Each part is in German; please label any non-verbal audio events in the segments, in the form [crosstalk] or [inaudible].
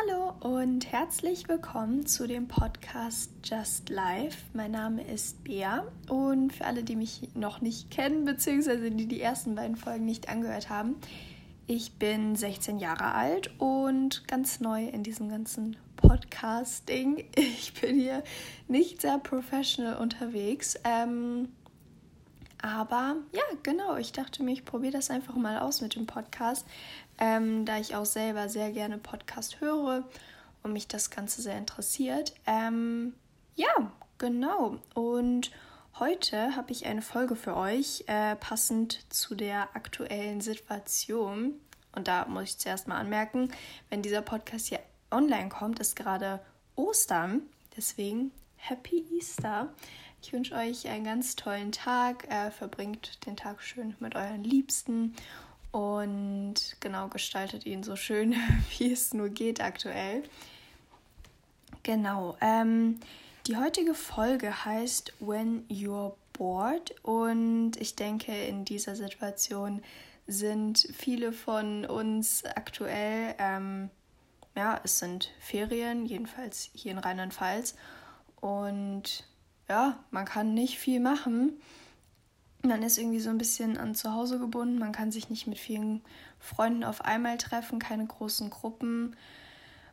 Hallo und herzlich willkommen zu dem Podcast Just Life. Mein Name ist Bea und für alle, die mich noch nicht kennen, beziehungsweise die die ersten beiden Folgen nicht angehört haben, ich bin 16 Jahre alt und ganz neu in diesem ganzen Podcasting. Ich bin hier nicht sehr professional unterwegs. Ähm, aber ja, genau, ich dachte mir, ich probiere das einfach mal aus mit dem Podcast, ähm, da ich auch selber sehr gerne Podcast höre und mich das Ganze sehr interessiert. Ähm, ja, genau. Und heute habe ich eine Folge für euch, äh, passend zu der aktuellen Situation. Und da muss ich zuerst mal anmerken, wenn dieser Podcast hier online kommt, ist gerade Ostern. Deswegen Happy Easter. Ich wünsche euch einen ganz tollen Tag. Äh, verbringt den Tag schön mit euren Liebsten und genau gestaltet ihn so schön, [laughs] wie es nur geht aktuell. Genau. Ähm, die heutige Folge heißt When You're Bored und ich denke, in dieser Situation sind viele von uns aktuell, ähm, ja, es sind Ferien, jedenfalls hier in Rheinland-Pfalz. Und ja, man kann nicht viel machen. Man ist irgendwie so ein bisschen an zu Hause gebunden. Man kann sich nicht mit vielen Freunden auf einmal treffen, keine großen Gruppen.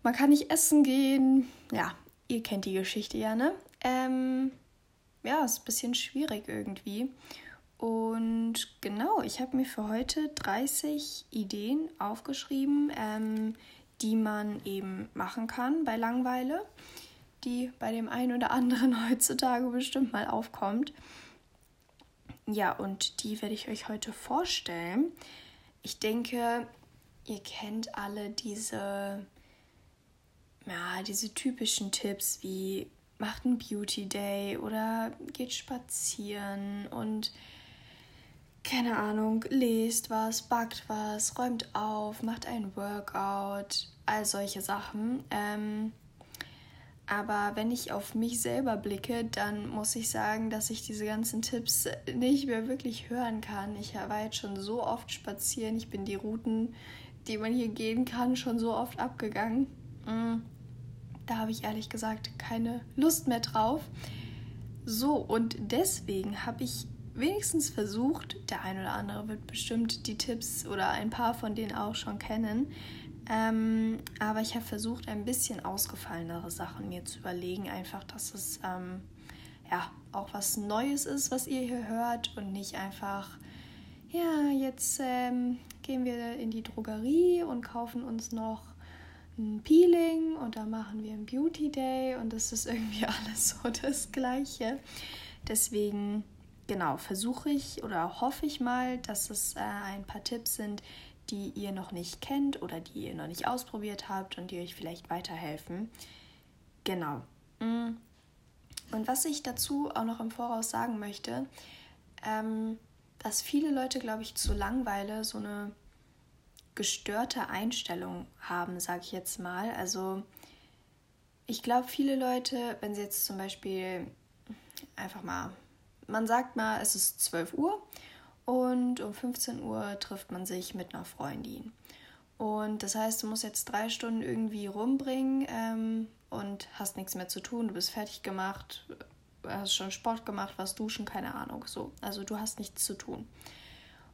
Man kann nicht essen gehen. Ja, ihr kennt die Geschichte ja, ne? Ähm, ja, ist ein bisschen schwierig irgendwie. Und genau, ich habe mir für heute 30 Ideen aufgeschrieben, ähm, die man eben machen kann bei Langweile die bei dem einen oder anderen [laughs] heutzutage bestimmt mal aufkommt. Ja, und die werde ich euch heute vorstellen. Ich denke, ihr kennt alle diese, ja, diese typischen Tipps wie macht einen Beauty Day oder geht spazieren und keine Ahnung, lest was, backt was, räumt auf, macht ein Workout, all solche Sachen. Ähm, aber wenn ich auf mich selber blicke, dann muss ich sagen, dass ich diese ganzen Tipps nicht mehr wirklich hören kann. Ich war jetzt schon so oft spazieren. Ich bin die Routen, die man hier gehen kann, schon so oft abgegangen. Mm, da habe ich ehrlich gesagt keine Lust mehr drauf. So, und deswegen habe ich wenigstens versucht, der ein oder andere wird bestimmt die Tipps oder ein paar von denen auch schon kennen, ähm, aber ich habe versucht, ein bisschen ausgefallenere Sachen mir zu überlegen. Einfach, dass es ähm, ja auch was Neues ist, was ihr hier hört und nicht einfach, ja, jetzt ähm, gehen wir in die Drogerie und kaufen uns noch ein Peeling und da machen wir einen Beauty Day und das ist irgendwie [laughs] alles so das Gleiche. Deswegen, genau, versuche ich oder hoffe ich mal, dass es äh, ein paar Tipps sind, die ihr noch nicht kennt oder die ihr noch nicht ausprobiert habt und die euch vielleicht weiterhelfen. Genau. Mm. Und was ich dazu auch noch im Voraus sagen möchte, ähm, dass viele Leute, glaube ich, zu Langweile so eine gestörte Einstellung haben, sage ich jetzt mal. Also ich glaube, viele Leute, wenn sie jetzt zum Beispiel einfach mal, man sagt mal, es ist 12 Uhr und um 15 Uhr trifft man sich mit einer Freundin. Und das heißt, du musst jetzt drei Stunden irgendwie rumbringen ähm, und hast nichts mehr zu tun. Du bist fertig gemacht, hast schon Sport gemacht, was duschen, keine Ahnung. So. Also du hast nichts zu tun.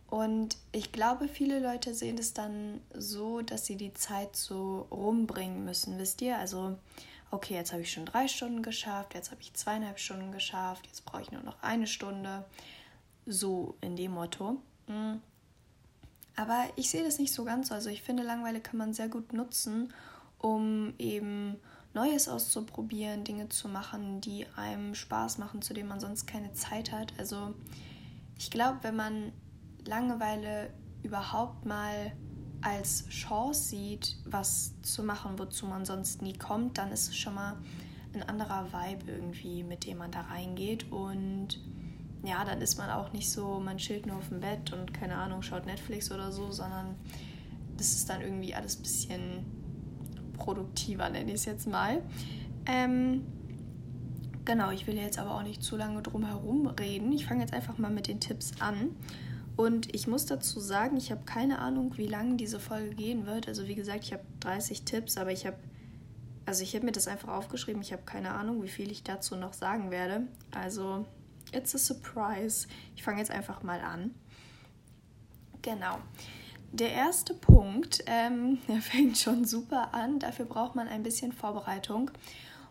Und ich glaube, viele Leute sehen es dann so, dass sie die Zeit so rumbringen müssen, wisst ihr? Also, okay, jetzt habe ich schon drei Stunden geschafft, jetzt habe ich zweieinhalb Stunden geschafft, jetzt brauche ich nur noch eine Stunde. So in dem Motto. Mm. Aber ich sehe das nicht so ganz so. Also ich finde, Langeweile kann man sehr gut nutzen, um eben Neues auszuprobieren, Dinge zu machen, die einem Spaß machen, zu denen man sonst keine Zeit hat. Also ich glaube, wenn man Langeweile überhaupt mal als Chance sieht, was zu machen, wozu man sonst nie kommt, dann ist es schon mal ein anderer Vibe irgendwie, mit dem man da reingeht. Und ja, dann ist man auch nicht so, man chillt nur auf dem Bett und keine Ahnung, schaut Netflix oder so, sondern das ist dann irgendwie alles ein bisschen produktiver, nenne ich es jetzt mal. Ähm, genau, ich will jetzt aber auch nicht zu lange drum herum reden. Ich fange jetzt einfach mal mit den Tipps an. Und ich muss dazu sagen, ich habe keine Ahnung, wie lange diese Folge gehen wird. Also wie gesagt, ich habe 30 Tipps, aber ich habe also ich habe mir das einfach aufgeschrieben. Ich habe keine Ahnung, wie viel ich dazu noch sagen werde. Also, it's a surprise. Ich fange jetzt einfach mal an. Genau. Der erste Punkt, ähm, [laughs] der fängt schon super an. Dafür braucht man ein bisschen Vorbereitung.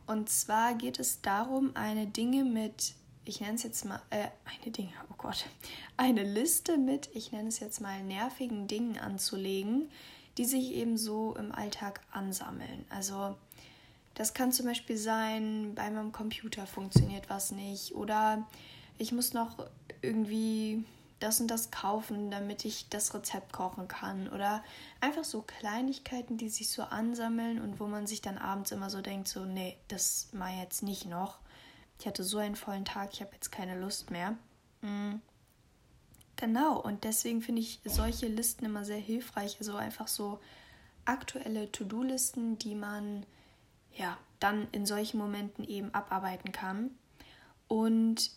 Und zwar geht es darum, eine Dinge mit, ich nenne es jetzt mal, äh, eine Dinge, oh Gott, eine Liste mit, ich nenne es jetzt mal nervigen Dingen anzulegen, die sich eben so im Alltag ansammeln. Also das kann zum Beispiel sein, bei meinem Computer funktioniert was nicht oder ich muss noch irgendwie das und das kaufen, damit ich das Rezept kochen kann. Oder einfach so Kleinigkeiten, die sich so ansammeln und wo man sich dann abends immer so denkt, so, nee, das mal jetzt nicht noch. Ich hatte so einen vollen Tag, ich habe jetzt keine Lust mehr. Mhm. Genau, und deswegen finde ich solche Listen immer sehr hilfreich. Also einfach so aktuelle To-Do-Listen, die man ja dann in solchen Momenten eben abarbeiten kann. Und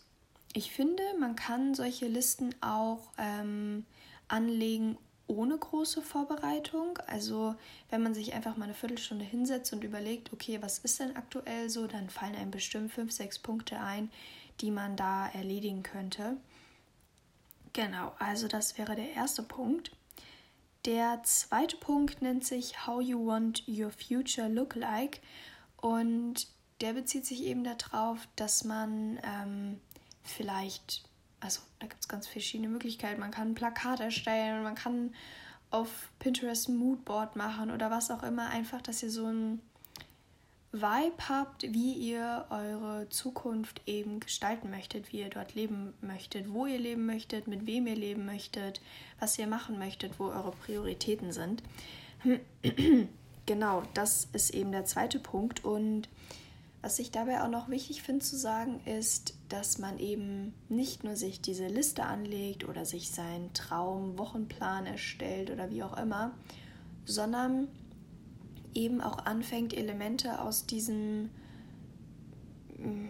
ich finde, man kann solche Listen auch ähm, anlegen ohne große Vorbereitung. Also wenn man sich einfach mal eine Viertelstunde hinsetzt und überlegt, okay, was ist denn aktuell so, dann fallen einem bestimmt fünf, sechs Punkte ein, die man da erledigen könnte. Genau, also das wäre der erste Punkt. Der zweite Punkt nennt sich How You Want Your Future Look Like und der bezieht sich eben darauf, dass man ähm, vielleicht, also da gibt es ganz verschiedene Möglichkeiten. Man kann ein Plakat erstellen, man kann auf Pinterest ein Moodboard machen oder was auch immer. Einfach, dass ihr so ein Vibe habt, wie ihr eure Zukunft eben gestalten möchtet, wie ihr dort leben möchtet, wo ihr leben möchtet, mit wem ihr leben möchtet, was ihr machen möchtet, wo eure Prioritäten sind. [clears throat] genau, das ist eben der zweite Punkt. Und was ich dabei auch noch wichtig finde zu sagen, ist, dass man eben nicht nur sich diese Liste anlegt oder sich seinen Traum-Wochenplan erstellt oder wie auch immer, sondern eben auch anfängt, Elemente aus diesem mm,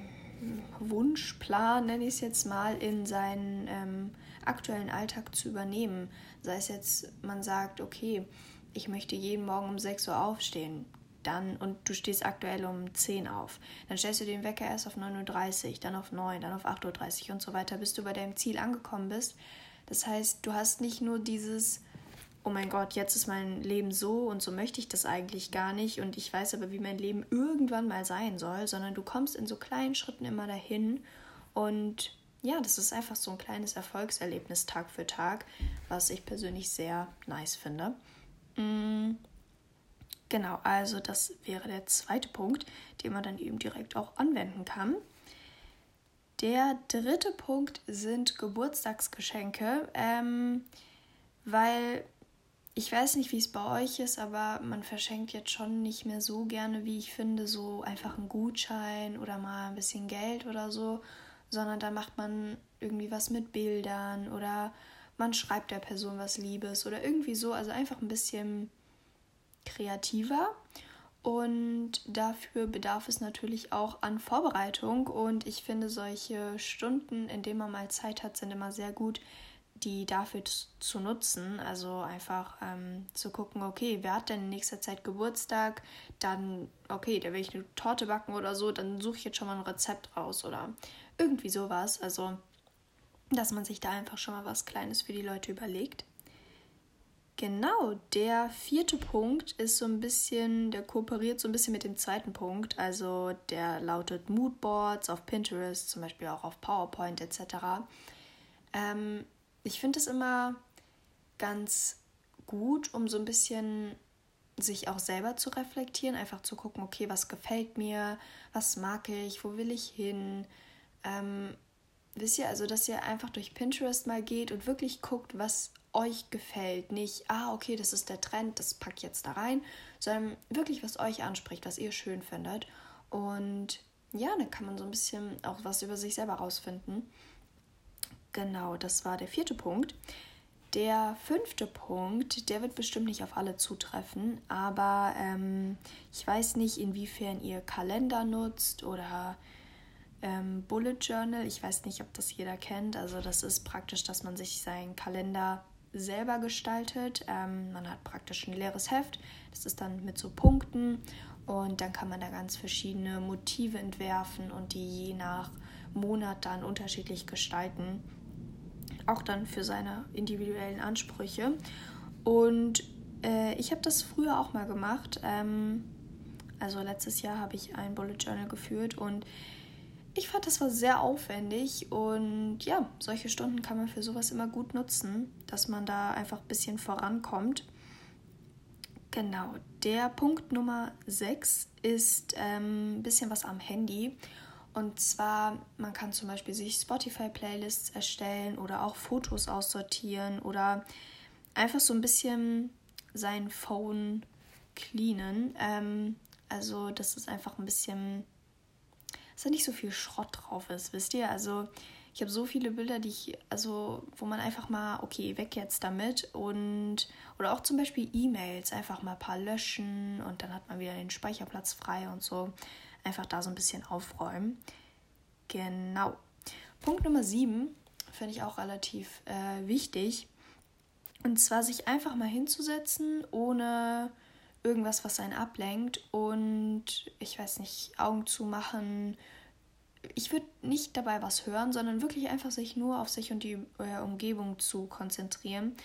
Wunschplan, nenne ich es jetzt mal, in seinen ähm, aktuellen Alltag zu übernehmen. Sei es jetzt, man sagt, okay, ich möchte jeden Morgen um 6 Uhr aufstehen, dann und du stehst aktuell um 10 auf. Dann stellst du den Wecker erst auf 9.30 Uhr, dann auf 9, dann auf 8.30 Uhr und so weiter, bis du bei deinem Ziel angekommen bist. Das heißt, du hast nicht nur dieses oh mein Gott, jetzt ist mein Leben so und so möchte ich das eigentlich gar nicht und ich weiß aber, wie mein Leben irgendwann mal sein soll, sondern du kommst in so kleinen Schritten immer dahin und ja, das ist einfach so ein kleines Erfolgserlebnis Tag für Tag, was ich persönlich sehr nice finde. Mhm. Genau, also das wäre der zweite Punkt, den man dann eben direkt auch anwenden kann. Der dritte Punkt sind Geburtstagsgeschenke, ähm, weil ich weiß nicht, wie es bei euch ist, aber man verschenkt jetzt schon nicht mehr so gerne, wie ich finde, so einfach einen Gutschein oder mal ein bisschen Geld oder so, sondern dann macht man irgendwie was mit Bildern oder man schreibt der Person was Liebes oder irgendwie so, also einfach ein bisschen kreativer. Und dafür bedarf es natürlich auch an Vorbereitung. Und ich finde, solche Stunden, in denen man mal Zeit hat, sind immer sehr gut, die dafür zu nutzen. Also einfach ähm, zu gucken, okay, wer hat denn in nächster Zeit Geburtstag? Dann, okay, da will ich eine Torte backen oder so, dann suche ich jetzt schon mal ein Rezept raus oder irgendwie sowas. Also, dass man sich da einfach schon mal was Kleines für die Leute überlegt. Genau, der vierte Punkt ist so ein bisschen, der kooperiert so ein bisschen mit dem zweiten Punkt. Also der lautet Moodboards auf Pinterest, zum Beispiel auch auf PowerPoint etc. Ähm, ich finde es immer ganz gut, um so ein bisschen sich auch selber zu reflektieren, einfach zu gucken, okay, was gefällt mir, was mag ich, wo will ich hin. Ähm, wisst ihr, also dass ihr einfach durch Pinterest mal geht und wirklich guckt, was euch gefällt. Nicht, ah, okay, das ist der Trend, das packt jetzt da rein, sondern wirklich, was euch anspricht, was ihr schön findet. Und ja, dann kann man so ein bisschen auch was über sich selber rausfinden. Genau, das war der vierte Punkt. Der fünfte Punkt, der wird bestimmt nicht auf alle zutreffen, aber ähm, ich weiß nicht, inwiefern ihr Kalender nutzt oder ähm, Bullet Journal. Ich weiß nicht, ob das jeder kennt. Also das ist praktisch, dass man sich seinen Kalender selber gestaltet. Ähm, man hat praktisch ein leeres Heft. Das ist dann mit so Punkten Und dann kann man da ganz verschiedene Motive entwerfen und die je nach Monat dann unterschiedlich gestalten. Auch dann für seine individuellen Ansprüche. Und äh, ich habe das früher auch mal gemacht. Ähm, also letztes Jahr habe ich ein Bullet Journal geführt und ich fand, das war sehr aufwendig und ja, solche Stunden kann man für sowas immer gut nutzen, dass man da einfach ein bisschen vorankommt. Genau, der Punkt Nummer 6 ist ähm, ein bisschen was am Handy. Und zwar, man kann zum Beispiel sich Spotify-Playlists erstellen oder auch Fotos aussortieren oder einfach so ein bisschen sein Phone cleanen. Ähm, also, dass es einfach ein bisschen, dass da nicht so viel Schrott drauf ist, wisst ihr? Also, ich habe so viele Bilder, die ich, also, wo man einfach mal, okay, weg jetzt damit und, oder auch zum Beispiel E-Mails, einfach mal ein paar löschen und dann hat man wieder den Speicherplatz frei und so. Einfach da so ein bisschen aufräumen. Genau. Punkt Nummer 7 finde ich auch relativ äh, wichtig. Und zwar sich einfach mal hinzusetzen, ohne irgendwas, was einen ablenkt und ich weiß nicht, Augen zu machen. Ich würde nicht dabei was hören, sondern wirklich einfach sich nur auf sich und die äh, Umgebung zu konzentrieren.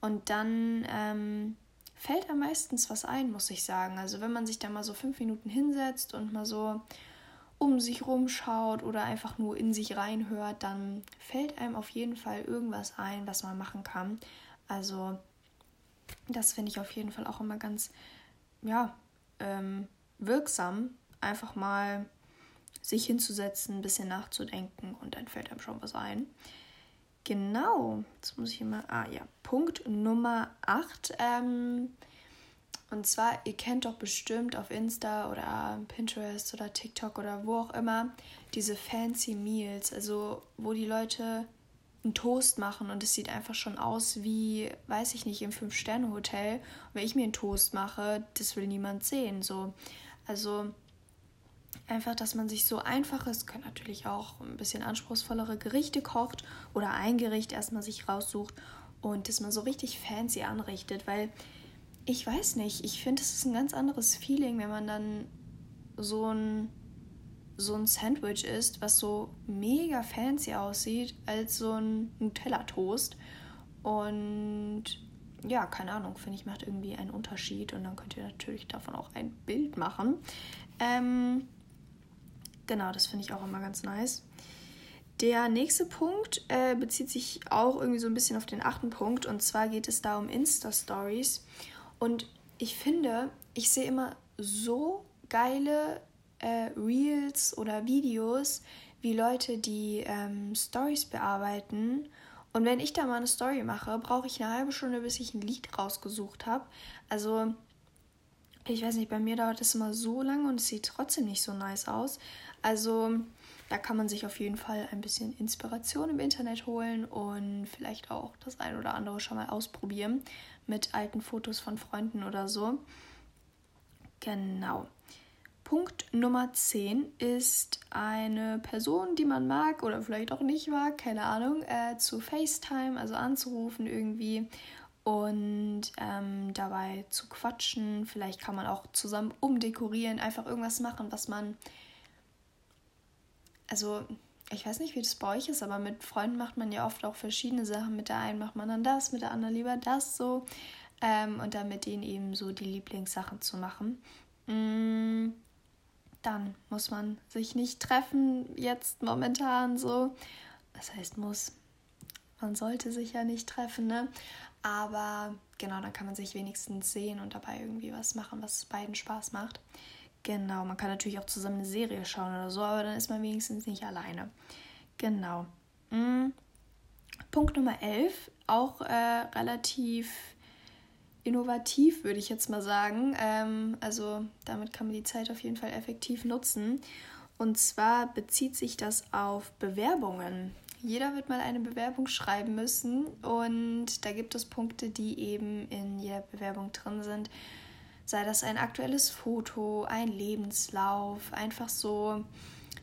Und dann ähm, fällt am meistens was ein, muss ich sagen. Also wenn man sich da mal so fünf Minuten hinsetzt und mal so um sich rumschaut oder einfach nur in sich reinhört, dann fällt einem auf jeden Fall irgendwas ein, was man machen kann. Also das finde ich auf jeden Fall auch immer ganz, ja, ähm, wirksam, einfach mal sich hinzusetzen, ein bisschen nachzudenken und dann fällt einem schon was ein. Genau, jetzt muss ich immer, ah ja, Punkt Nummer 8. Ähm, und zwar, ihr kennt doch bestimmt auf Insta oder Pinterest oder TikTok oder wo auch immer diese fancy Meals, also wo die Leute einen Toast machen und es sieht einfach schon aus wie, weiß ich nicht, im Fünf-Sterne-Hotel. Und wenn ich mir einen Toast mache, das will niemand sehen. So. Also einfach, dass man sich so einfaches, können natürlich auch ein bisschen anspruchsvollere Gerichte kocht oder ein Gericht erstmal sich raussucht und dass man so richtig fancy anrichtet, weil ich weiß nicht, ich finde, es ist ein ganz anderes Feeling, wenn man dann so ein so ein Sandwich isst, was so mega fancy aussieht, als so ein Nutella-Toast. Und ja, keine Ahnung, finde ich, macht irgendwie einen Unterschied. Und dann könnt ihr natürlich davon auch ein Bild machen. Ähm, genau, das finde ich auch immer ganz nice. Der nächste Punkt äh, bezieht sich auch irgendwie so ein bisschen auf den achten Punkt. Und zwar geht es da um Insta-Stories. Und ich finde, ich sehe immer so geile äh, Reels oder Videos, wie Leute die ähm, Stories bearbeiten. Und wenn ich da mal eine Story mache, brauche ich eine halbe Stunde, bis ich ein Lied rausgesucht habe. Also, ich weiß nicht, bei mir dauert das immer so lange und es sieht trotzdem nicht so nice aus. Also, da kann man sich auf jeden Fall ein bisschen Inspiration im Internet holen und vielleicht auch das ein oder andere schon mal ausprobieren mit alten Fotos von Freunden oder so. Genau. Punkt Nummer 10 ist eine Person, die man mag oder vielleicht auch nicht mag, keine Ahnung, äh, zu FaceTime, also anzurufen irgendwie und ähm, dabei zu quatschen. Vielleicht kann man auch zusammen umdekorieren, einfach irgendwas machen, was man. Also, ich weiß nicht, wie das bei euch ist, aber mit Freunden macht man ja oft auch verschiedene Sachen. Mit der einen macht man dann das, mit der anderen lieber das so. Ähm, und dann mit denen eben so die Lieblingssachen zu machen. Mm dann muss man sich nicht treffen, jetzt momentan so. Das heißt, muss. Man sollte sich ja nicht treffen, ne? Aber genau, dann kann man sich wenigstens sehen und dabei irgendwie was machen, was beiden Spaß macht. Genau, man kann natürlich auch zusammen eine Serie schauen oder so, aber dann ist man wenigstens nicht alleine. Genau. Mhm. Punkt Nummer 11, auch äh, relativ innovativ, würde ich jetzt mal sagen. Ähm, also damit kann man die Zeit auf jeden Fall effektiv nutzen. Und zwar bezieht sich das auf Bewerbungen. Jeder wird mal eine Bewerbung schreiben müssen und da gibt es Punkte, die eben in jeder Bewerbung drin sind. Sei das ein aktuelles Foto, ein Lebenslauf, einfach so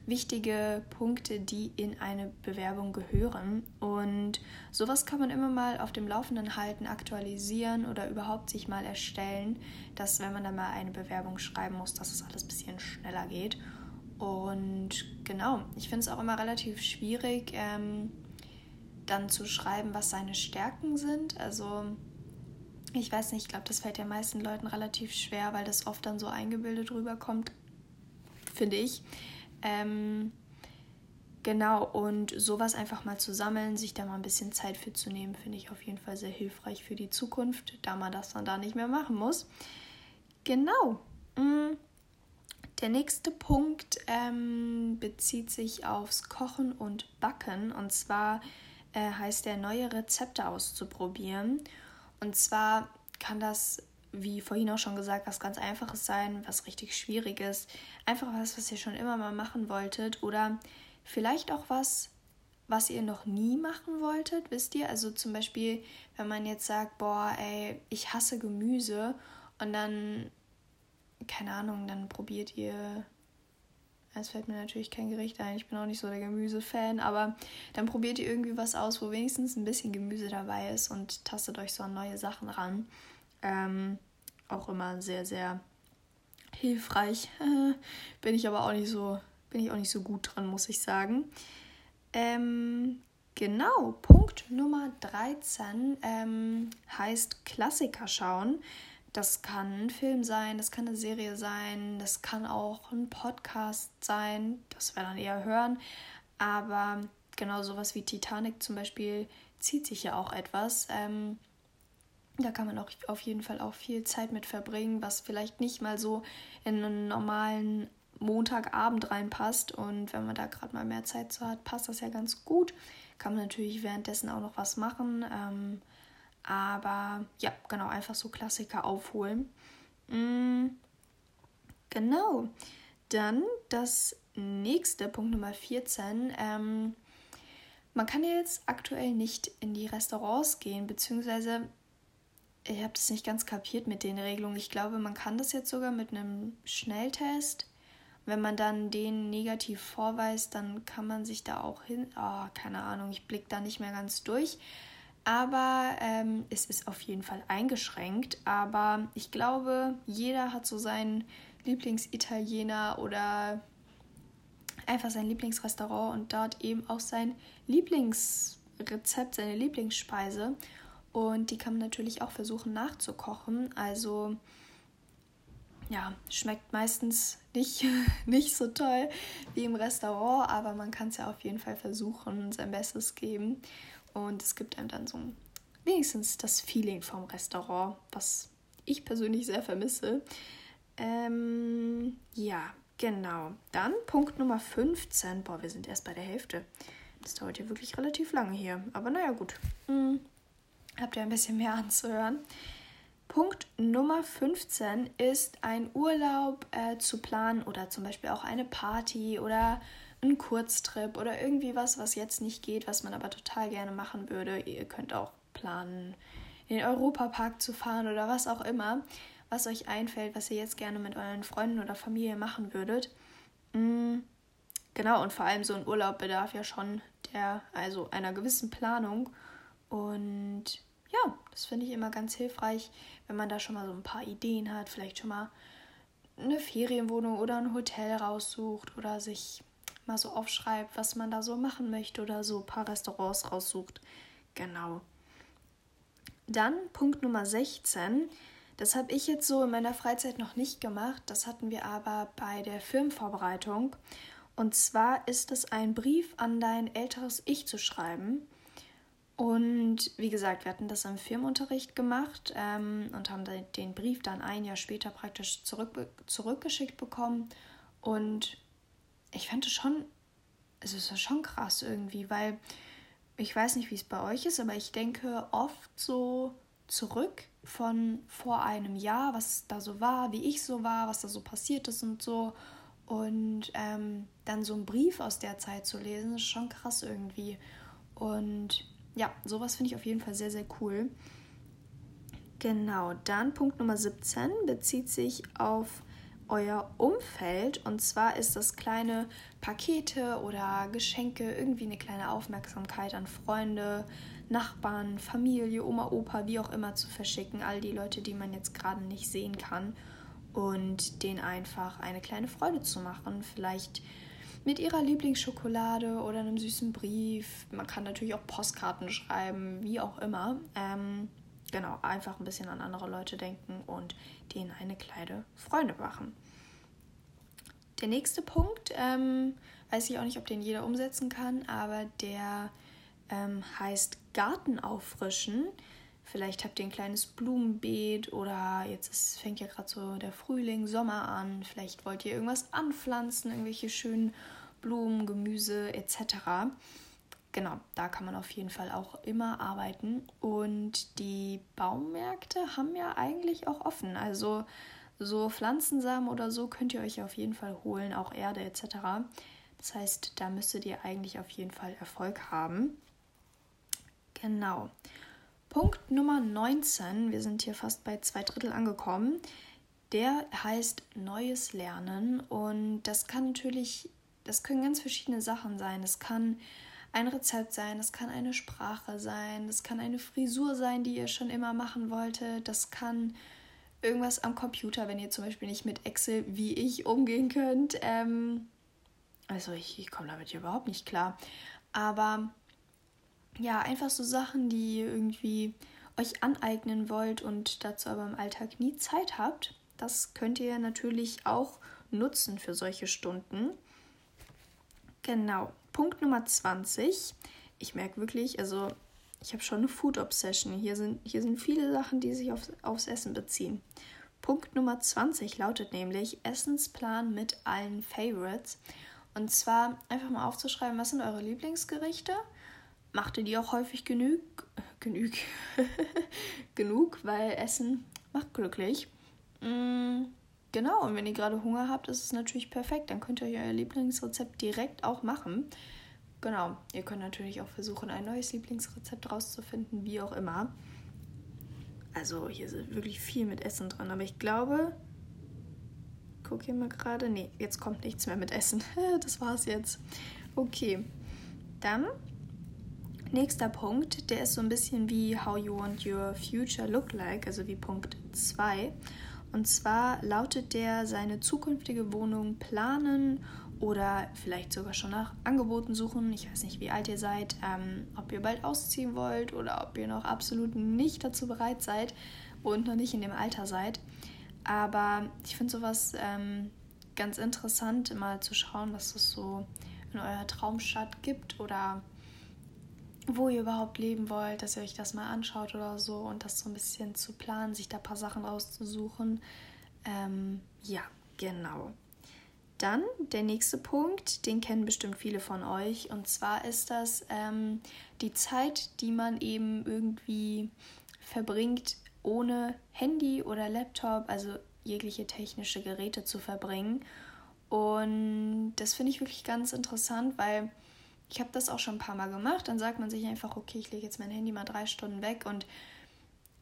wichtige Punkte, die in eine Bewerbung gehören. Und sowas kann man immer mal auf dem Laufenden halten, aktualisieren oder überhaupt sich mal erstellen, dass wenn man dann mal eine Bewerbung schreiben muss, dass es alles ein bisschen schneller geht. Und genau, ich finde es auch immer relativ schwierig, ähm, dann zu schreiben, was seine Stärken sind. Also ich weiß nicht, ich glaube, das fällt ja meisten Leuten relativ schwer, weil das oft dann so eingebildet rüberkommt, finde ich. Ähm, genau, und sowas einfach mal zu sammeln, sich da mal ein bisschen Zeit für zu nehmen, finde ich auf jeden Fall sehr hilfreich für die Zukunft, da man das dann da nicht mehr machen muss. Genau. Mm. Der nächste Punkt ähm, bezieht sich aufs Kochen und Backen. Und zwar äh, heißt der, neue Rezepte auszuprobieren. Und zwar kann das wie vorhin auch schon gesagt, was ganz Einfaches sein, was richtig Schwieriges. Einfach was, was ihr schon immer mal machen wolltet. Oder vielleicht auch was, was ihr noch nie machen wolltet, wisst ihr? Also zum Beispiel, wenn man jetzt sagt, boah, ey, ich hasse Gemüse und dann, keine Ahnung, dann probiert ihr. Es fällt mir natürlich kein Gericht ein, ich bin auch nicht so der Gemüsefan, aber dann probiert ihr irgendwie was aus, wo wenigstens ein bisschen Gemüse dabei ist und tastet euch so an neue Sachen ran. Ähm, auch immer sehr, sehr hilfreich. [laughs] bin ich aber auch nicht so, bin ich auch nicht so gut dran, muss ich sagen. Ähm, genau, Punkt Nummer 13 ähm, heißt Klassiker schauen. Das kann ein Film sein, das kann eine Serie sein, das kann auch ein Podcast sein, das wir dann eher hören. Aber genau sowas wie Titanic zum Beispiel zieht sich ja auch etwas. Ähm, da kann man auch auf jeden Fall auch viel Zeit mit verbringen, was vielleicht nicht mal so in einen normalen Montagabend reinpasst. Und wenn man da gerade mal mehr Zeit zu hat, passt das ja ganz gut. Kann man natürlich währenddessen auch noch was machen. Ähm, aber ja, genau, einfach so Klassiker aufholen. Mhm. Genau. Dann das nächste, Punkt Nummer 14. Ähm, man kann jetzt aktuell nicht in die Restaurants gehen, beziehungsweise ich habe das nicht ganz kapiert mit den Regelungen. Ich glaube, man kann das jetzt sogar mit einem Schnelltest. Wenn man dann den negativ vorweist, dann kann man sich da auch hin. Oh, keine Ahnung, ich blicke da nicht mehr ganz durch. Aber ähm, es ist auf jeden Fall eingeschränkt. Aber ich glaube, jeder hat so seinen Lieblingsitaliener oder einfach sein Lieblingsrestaurant und dort eben auch sein Lieblingsrezept, seine Lieblingsspeise. Und die kann man natürlich auch versuchen nachzukochen. Also ja, schmeckt meistens nicht, [laughs] nicht so toll wie im Restaurant, aber man kann es ja auf jeden Fall versuchen, sein Bestes geben. Und es gibt einem dann so wenigstens das Feeling vom Restaurant, was ich persönlich sehr vermisse. Ähm, ja, genau. Dann Punkt Nummer 15. Boah, wir sind erst bei der Hälfte. Das dauert ja wirklich relativ lange hier. Aber naja, gut. Mhm habt ihr ein bisschen mehr [laughs] anzuhören. Punkt Nummer 15 ist ein Urlaub äh, zu planen oder zum Beispiel auch eine Party oder ein Kurztrip oder irgendwie was, was jetzt nicht geht, was man aber total gerne machen würde. Ihr könnt auch planen, in den Europapark zu fahren oder was auch immer, was euch einfällt, was ihr jetzt gerne mit euren Freunden oder Familie machen würdet. Mhm. Genau, und vor allem so ein Urlaub bedarf ja schon der, also einer gewissen Planung. Und ja, das finde ich immer ganz hilfreich, wenn man da schon mal so ein paar Ideen hat, vielleicht schon mal eine Ferienwohnung oder ein Hotel raussucht oder sich mal so aufschreibt, was man da so machen möchte oder so ein paar Restaurants raussucht. Genau. Dann Punkt Nummer 16. Das habe ich jetzt so in meiner Freizeit noch nicht gemacht. Das hatten wir aber bei der Firmenvorbereitung. Und zwar ist es ein Brief an dein älteres Ich zu schreiben. Und wie gesagt, wir hatten das im Firmenunterricht gemacht ähm, und haben den Brief dann ein Jahr später praktisch zurück, zurückgeschickt bekommen. Und ich fand es schon, es ist schon krass irgendwie, weil ich weiß nicht, wie es bei euch ist, aber ich denke oft so zurück von vor einem Jahr, was da so war, wie ich so war, was da so passiert ist und so. Und ähm, dann so einen Brief aus der Zeit zu lesen, ist schon krass irgendwie. Und ja, sowas finde ich auf jeden Fall sehr, sehr cool. Genau, dann Punkt Nummer 17 bezieht sich auf euer Umfeld. Und zwar ist das kleine Pakete oder Geschenke, irgendwie eine kleine Aufmerksamkeit an Freunde, Nachbarn, Familie, Oma, Opa, wie auch immer zu verschicken. All die Leute, die man jetzt gerade nicht sehen kann. Und denen einfach eine kleine Freude zu machen. Vielleicht mit ihrer Lieblingsschokolade oder einem süßen Brief. Man kann natürlich auch Postkarten schreiben, wie auch immer. Ähm, genau, einfach ein bisschen an andere Leute denken und denen eine kleine Freude machen. Der nächste Punkt, ähm, weiß ich auch nicht, ob den jeder umsetzen kann, aber der ähm, heißt Garten auffrischen. Vielleicht habt ihr ein kleines Blumenbeet oder jetzt ist, fängt ja gerade so der Frühling, Sommer an. Vielleicht wollt ihr irgendwas anpflanzen, irgendwelche schönen Blumen, Gemüse etc. Genau, da kann man auf jeden Fall auch immer arbeiten. Und die Baumärkte haben ja eigentlich auch offen. Also so Pflanzensamen oder so könnt ihr euch auf jeden Fall holen, auch Erde etc. Das heißt, da müsstet ihr eigentlich auf jeden Fall Erfolg haben. Genau. Punkt Nummer 19, wir sind hier fast bei zwei Drittel angekommen, der heißt Neues Lernen und das kann natürlich, das können ganz verschiedene Sachen sein. Das kann ein Rezept sein, das kann eine Sprache sein, das kann eine Frisur sein, die ihr schon immer machen wolltet, das kann irgendwas am Computer, wenn ihr zum Beispiel nicht mit Excel wie ich umgehen könnt. Ähm, also ich, ich komme damit überhaupt nicht klar. Aber ja, einfach so Sachen, die ihr irgendwie euch aneignen wollt und dazu aber im Alltag nie Zeit habt, das könnt ihr natürlich auch nutzen für solche Stunden. Genau, Punkt Nummer 20. Ich merke wirklich, also ich habe schon eine Food Obsession. Hier sind, hier sind viele Sachen, die sich auf, aufs Essen beziehen. Punkt Nummer 20 lautet nämlich Essensplan mit allen Favorites. Und zwar einfach mal aufzuschreiben, was sind eure Lieblingsgerichte macht ihr die auch häufig genug, genug, [laughs] genug, weil Essen macht glücklich. Mm, genau, und wenn ihr gerade Hunger habt, ist es natürlich perfekt. Dann könnt ihr euer Lieblingsrezept direkt auch machen. Genau, ihr könnt natürlich auch versuchen, ein neues Lieblingsrezept rauszufinden, wie auch immer. Also hier ist wirklich viel mit Essen drin, aber ich glaube, guck hier mal gerade, nee, jetzt kommt nichts mehr mit Essen. [laughs] das war's jetzt. Okay, dann Nächster Punkt, der ist so ein bisschen wie How You Want Your Future Look Like, also wie Punkt 2. Und zwar lautet der, seine zukünftige Wohnung planen oder vielleicht sogar schon nach Angeboten suchen. Ich weiß nicht, wie alt ihr seid, ähm, ob ihr bald ausziehen wollt oder ob ihr noch absolut nicht dazu bereit seid und noch nicht in dem Alter seid. Aber ich finde sowas ähm, ganz interessant, mal zu schauen, was es so in eurer Traumstadt gibt oder wo ihr überhaupt leben wollt, dass ihr euch das mal anschaut oder so und das so ein bisschen zu planen, sich da ein paar Sachen rauszusuchen. Ähm, ja, genau. Dann der nächste Punkt, den kennen bestimmt viele von euch, und zwar ist das ähm, die Zeit, die man eben irgendwie verbringt, ohne Handy oder Laptop, also jegliche technische Geräte zu verbringen. Und das finde ich wirklich ganz interessant, weil ich habe das auch schon ein paar Mal gemacht. Dann sagt man sich einfach, okay, ich lege jetzt mein Handy mal drei Stunden weg und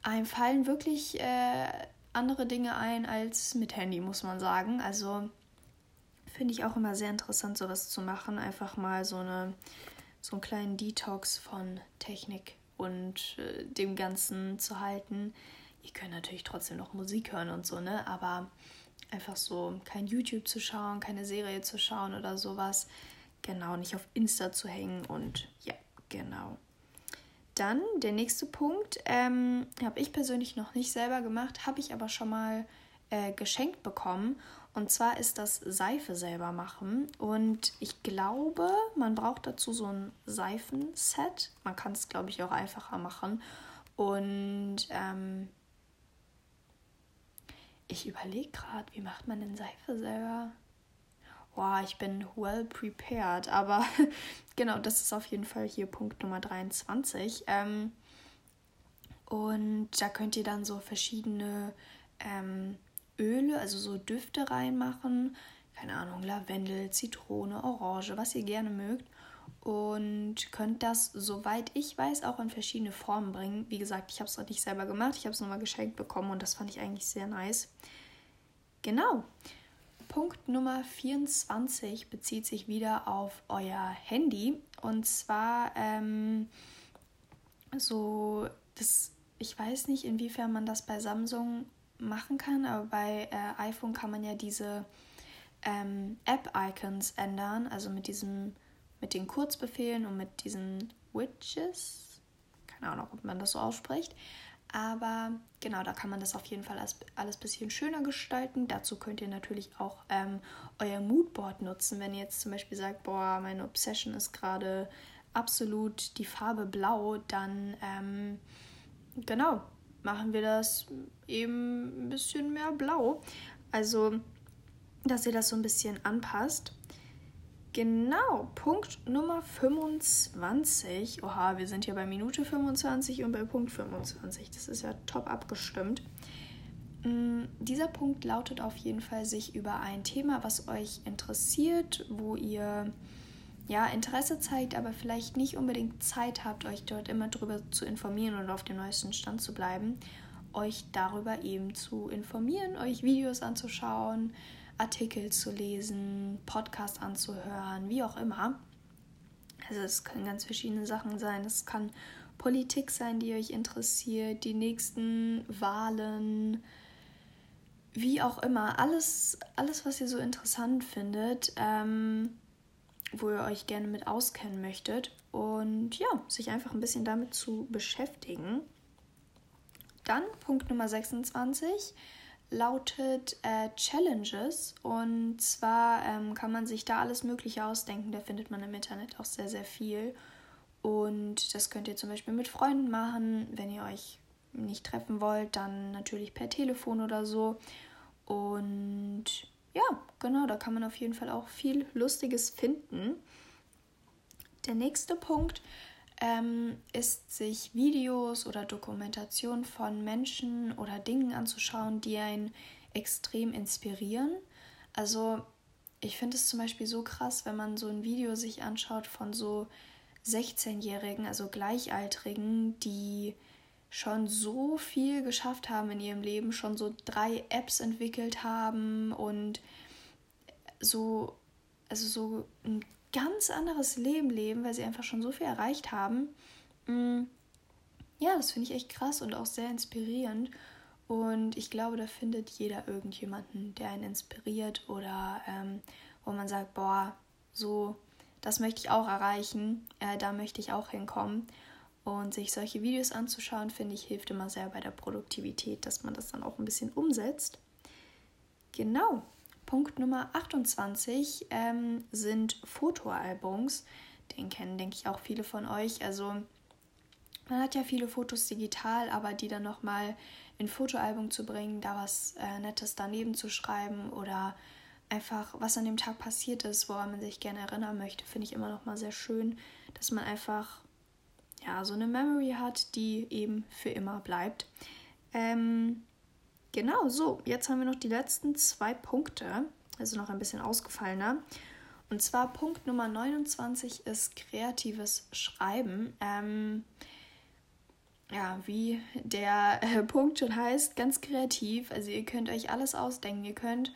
einem fallen wirklich äh, andere Dinge ein als mit Handy, muss man sagen. Also finde ich auch immer sehr interessant, sowas zu machen. Einfach mal so, eine, so einen kleinen Detox von Technik und äh, dem Ganzen zu halten. Ihr könnt natürlich trotzdem noch Musik hören und so, ne? Aber einfach so kein YouTube zu schauen, keine Serie zu schauen oder sowas Genau, nicht auf Insta zu hängen und ja, genau. Dann der nächste Punkt, ähm, habe ich persönlich noch nicht selber gemacht, habe ich aber schon mal äh, geschenkt bekommen. Und zwar ist das Seife selber machen. Und ich glaube, man braucht dazu so ein Seifenset. Man kann es, glaube ich, auch einfacher machen. Und ähm, ich überlege gerade, wie macht man denn Seife selber? Boah, ich bin well prepared. Aber [laughs] genau, das ist auf jeden Fall hier Punkt Nummer 23. Ähm, und da könnt ihr dann so verschiedene ähm, Öle, also so Düfte reinmachen. Keine Ahnung, Lavendel, Zitrone, Orange, was ihr gerne mögt. Und könnt das, soweit ich weiß, auch in verschiedene Formen bringen. Wie gesagt, ich habe es noch nicht selber gemacht. Ich habe es nochmal geschenkt bekommen und das fand ich eigentlich sehr nice. Genau. Punkt Nummer 24 bezieht sich wieder auf euer Handy. Und zwar ähm, so, das, ich weiß nicht, inwiefern man das bei Samsung machen kann, aber bei äh, iPhone kann man ja diese ähm, App-Icons ändern, also mit diesem, mit den Kurzbefehlen und mit diesen Widgets. Keine Ahnung, ob man das so ausspricht. Aber genau, da kann man das auf jeden Fall alles, alles ein bisschen schöner gestalten. Dazu könnt ihr natürlich auch ähm, euer Moodboard nutzen. Wenn ihr jetzt zum Beispiel sagt, boah, meine Obsession ist gerade absolut die Farbe blau, dann ähm, genau, machen wir das eben ein bisschen mehr blau. Also, dass ihr das so ein bisschen anpasst. Genau, Punkt Nummer 25. Oha, wir sind hier bei Minute 25 und bei Punkt 25. Das ist ja top abgestimmt. Mm, dieser Punkt lautet auf jeden Fall, sich über ein Thema, was euch interessiert, wo ihr ja Interesse zeigt, aber vielleicht nicht unbedingt Zeit habt, euch dort immer drüber zu informieren und auf dem neuesten Stand zu bleiben, euch darüber eben zu informieren, euch Videos anzuschauen, Artikel zu lesen, Podcast anzuhören, wie auch immer. Also es können ganz verschiedene Sachen sein. Es kann Politik sein, die euch interessiert, die nächsten Wahlen, wie auch immer. Alles, alles was ihr so interessant findet, ähm, wo ihr euch gerne mit auskennen möchtet. Und ja, sich einfach ein bisschen damit zu beschäftigen. Dann Punkt Nummer 26 lautet äh, Challenges. Und zwar ähm, kann man sich da alles Mögliche ausdenken. Da findet man im Internet auch sehr, sehr viel. Und das könnt ihr zum Beispiel mit Freunden machen. Wenn ihr euch nicht treffen wollt, dann natürlich per Telefon oder so. Und ja, genau, da kann man auf jeden Fall auch viel Lustiges finden. Der nächste Punkt ähm, ist, sich Videos oder Dokumentationen von Menschen oder Dingen anzuschauen, die einen extrem inspirieren. Also ich finde es zum Beispiel so krass, wenn man so ein Video sich anschaut von so 16-Jährigen, also Gleichaltrigen, die schon so viel geschafft haben in ihrem Leben, schon so drei Apps entwickelt haben und so, also so ein ganz anderes Leben leben, weil sie einfach schon so viel erreicht haben. Mm, ja, das finde ich echt krass und auch sehr inspirierend. Und ich glaube, da findet jeder irgendjemanden, der einen inspiriert oder ähm, wo man sagt, boah, so, das möchte ich auch erreichen, äh, da möchte ich auch hinkommen. Und sich solche Videos anzuschauen, finde ich, hilft immer sehr bei der Produktivität, dass man das dann auch ein bisschen umsetzt. Genau. Punkt Nummer 28 ähm, sind Fotoalbums. Den kennen, denke ich, auch viele von euch. Also man hat ja viele Fotos digital, aber die dann nochmal in Fotoalbum zu bringen, da was äh, Nettes daneben zu schreiben oder einfach, was an dem Tag passiert ist, woran man sich gerne erinnern möchte, finde ich immer nochmal sehr schön, dass man einfach ja, so eine Memory hat, die eben für immer bleibt. Ähm, Genau, so, jetzt haben wir noch die letzten zwei Punkte, also noch ein bisschen ausgefallener. Und zwar Punkt Nummer 29 ist kreatives Schreiben. Ähm, ja, wie der äh, [laughs] Punkt schon heißt, ganz kreativ. Also ihr könnt euch alles ausdenken. Ihr könnt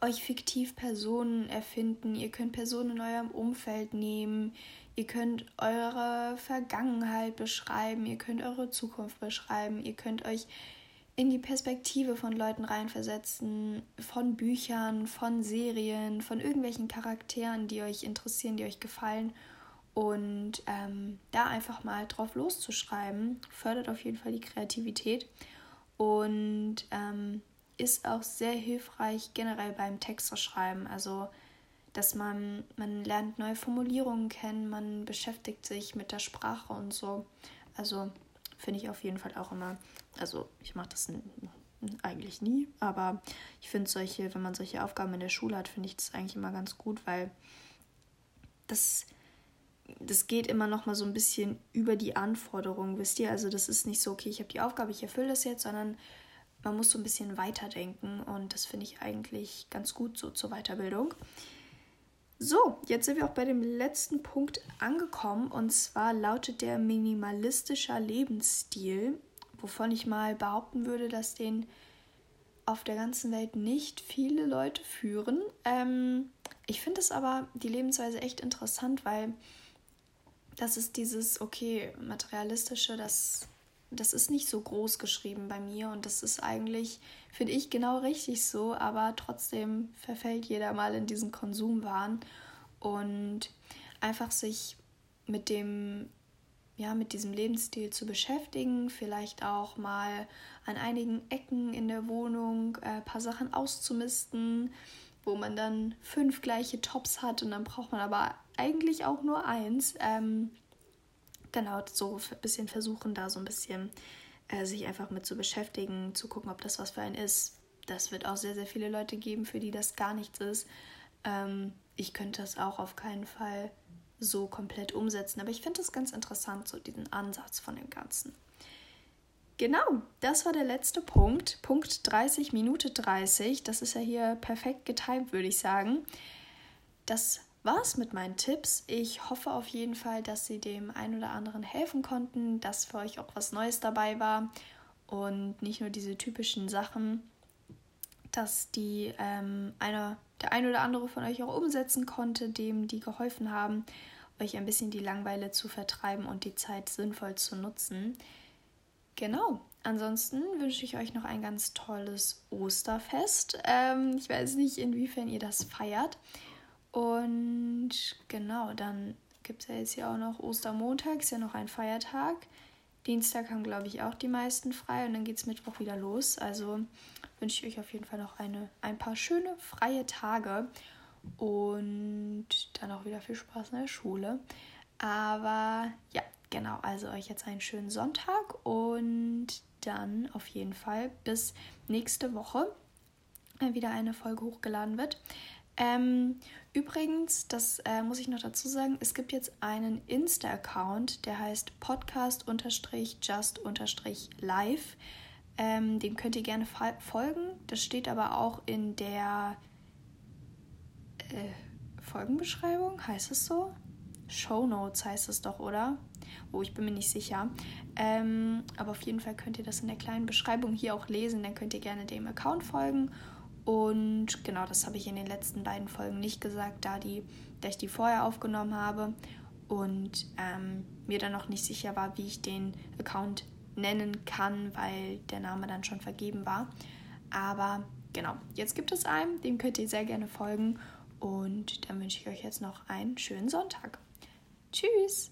euch fiktiv Personen erfinden. Ihr könnt Personen in eurem Umfeld nehmen. Ihr könnt eure Vergangenheit beschreiben. Ihr könnt eure Zukunft beschreiben. Ihr könnt euch in die Perspektive von Leuten reinversetzen, von Büchern, von Serien, von irgendwelchen Charakteren, die euch interessieren, die euch gefallen. Und ähm, da einfach mal drauf loszuschreiben, fördert auf jeden Fall die Kreativität und ähm, ist auch sehr hilfreich generell beim Texteschreiben. Also, dass man, man lernt neue Formulierungen kennen, man beschäftigt sich mit der Sprache und so. Also finde ich auf jeden Fall auch immer also ich mache das eigentlich nie, aber ich finde solche, wenn man solche Aufgaben in der Schule hat, finde ich das eigentlich immer ganz gut, weil das, das geht immer noch mal so ein bisschen über die Anforderungen, wisst ihr? Also das ist nicht so, okay, ich habe die Aufgabe, ich erfülle das jetzt, sondern man muss so ein bisschen weiterdenken und das finde ich eigentlich ganz gut so zur Weiterbildung. So, jetzt sind wir auch bei dem letzten Punkt angekommen und zwar lautet der minimalistischer Lebensstil wovon ich mal behaupten würde, dass den auf der ganzen Welt nicht viele Leute führen. Ähm, ich finde es aber die Lebensweise echt interessant, weil das ist dieses, okay, materialistische, das, das ist nicht so groß geschrieben bei mir und das ist eigentlich, finde ich, genau richtig so, aber trotzdem verfällt jeder mal in diesen Konsumwahn und einfach sich mit dem ja, mit diesem Lebensstil zu beschäftigen, vielleicht auch mal an einigen Ecken in der Wohnung ein äh, paar Sachen auszumisten, wo man dann fünf gleiche Tops hat und dann braucht man aber eigentlich auch nur eins. Ähm, genau, so ein bisschen versuchen, da so ein bisschen äh, sich einfach mit zu beschäftigen, zu gucken, ob das was für einen ist. Das wird auch sehr, sehr viele Leute geben, für die das gar nichts ist. Ähm, ich könnte das auch auf keinen Fall so komplett umsetzen. Aber ich finde es ganz interessant, so diesen Ansatz von dem Ganzen. Genau, das war der letzte Punkt. Punkt 30, Minute 30. Das ist ja hier perfekt getimt, würde ich sagen. Das war's mit meinen Tipps. Ich hoffe auf jeden Fall, dass sie dem einen oder anderen helfen konnten, dass für euch auch was Neues dabei war und nicht nur diese typischen Sachen, dass die ähm, einer, der ein oder andere von euch auch umsetzen konnte, dem die geholfen haben euch ein bisschen die Langweile zu vertreiben und die Zeit sinnvoll zu nutzen. Genau. Ansonsten wünsche ich euch noch ein ganz tolles Osterfest. Ähm, ich weiß nicht, inwiefern ihr das feiert. Und genau, dann gibt es ja jetzt hier auch noch Ostermontag, ist ja noch ein Feiertag. Dienstag haben, glaube ich, auch die meisten frei und dann geht es Mittwoch wieder los. Also wünsche ich euch auf jeden Fall noch eine, ein paar schöne freie Tage und dann auch wieder viel Spaß in der Schule. Aber ja, genau, also euch jetzt einen schönen Sonntag und dann auf jeden Fall bis nächste Woche wieder eine Folge hochgeladen wird. Ähm, übrigens, das äh, muss ich noch dazu sagen, es gibt jetzt einen Insta-Account, der heißt podcast-just-live. Ähm, dem könnt ihr gerne folgen. Das steht aber auch in der äh, Folgenbeschreibung, heißt es so? Show Notes heißt es doch, oder? Oh, ich bin mir nicht sicher. Ähm, aber auf jeden Fall könnt ihr das in der kleinen Beschreibung hier auch lesen. Dann könnt ihr gerne dem Account folgen. Und genau, das habe ich in den letzten beiden Folgen nicht gesagt, da, die, da ich die vorher aufgenommen habe und ähm, mir dann noch nicht sicher war, wie ich den Account nennen kann, weil der Name dann schon vergeben war. Aber genau, jetzt gibt es einen, dem könnt ihr sehr gerne folgen. Und dann wünsche ich euch jetzt noch einen schönen Sonntag. Tschüss!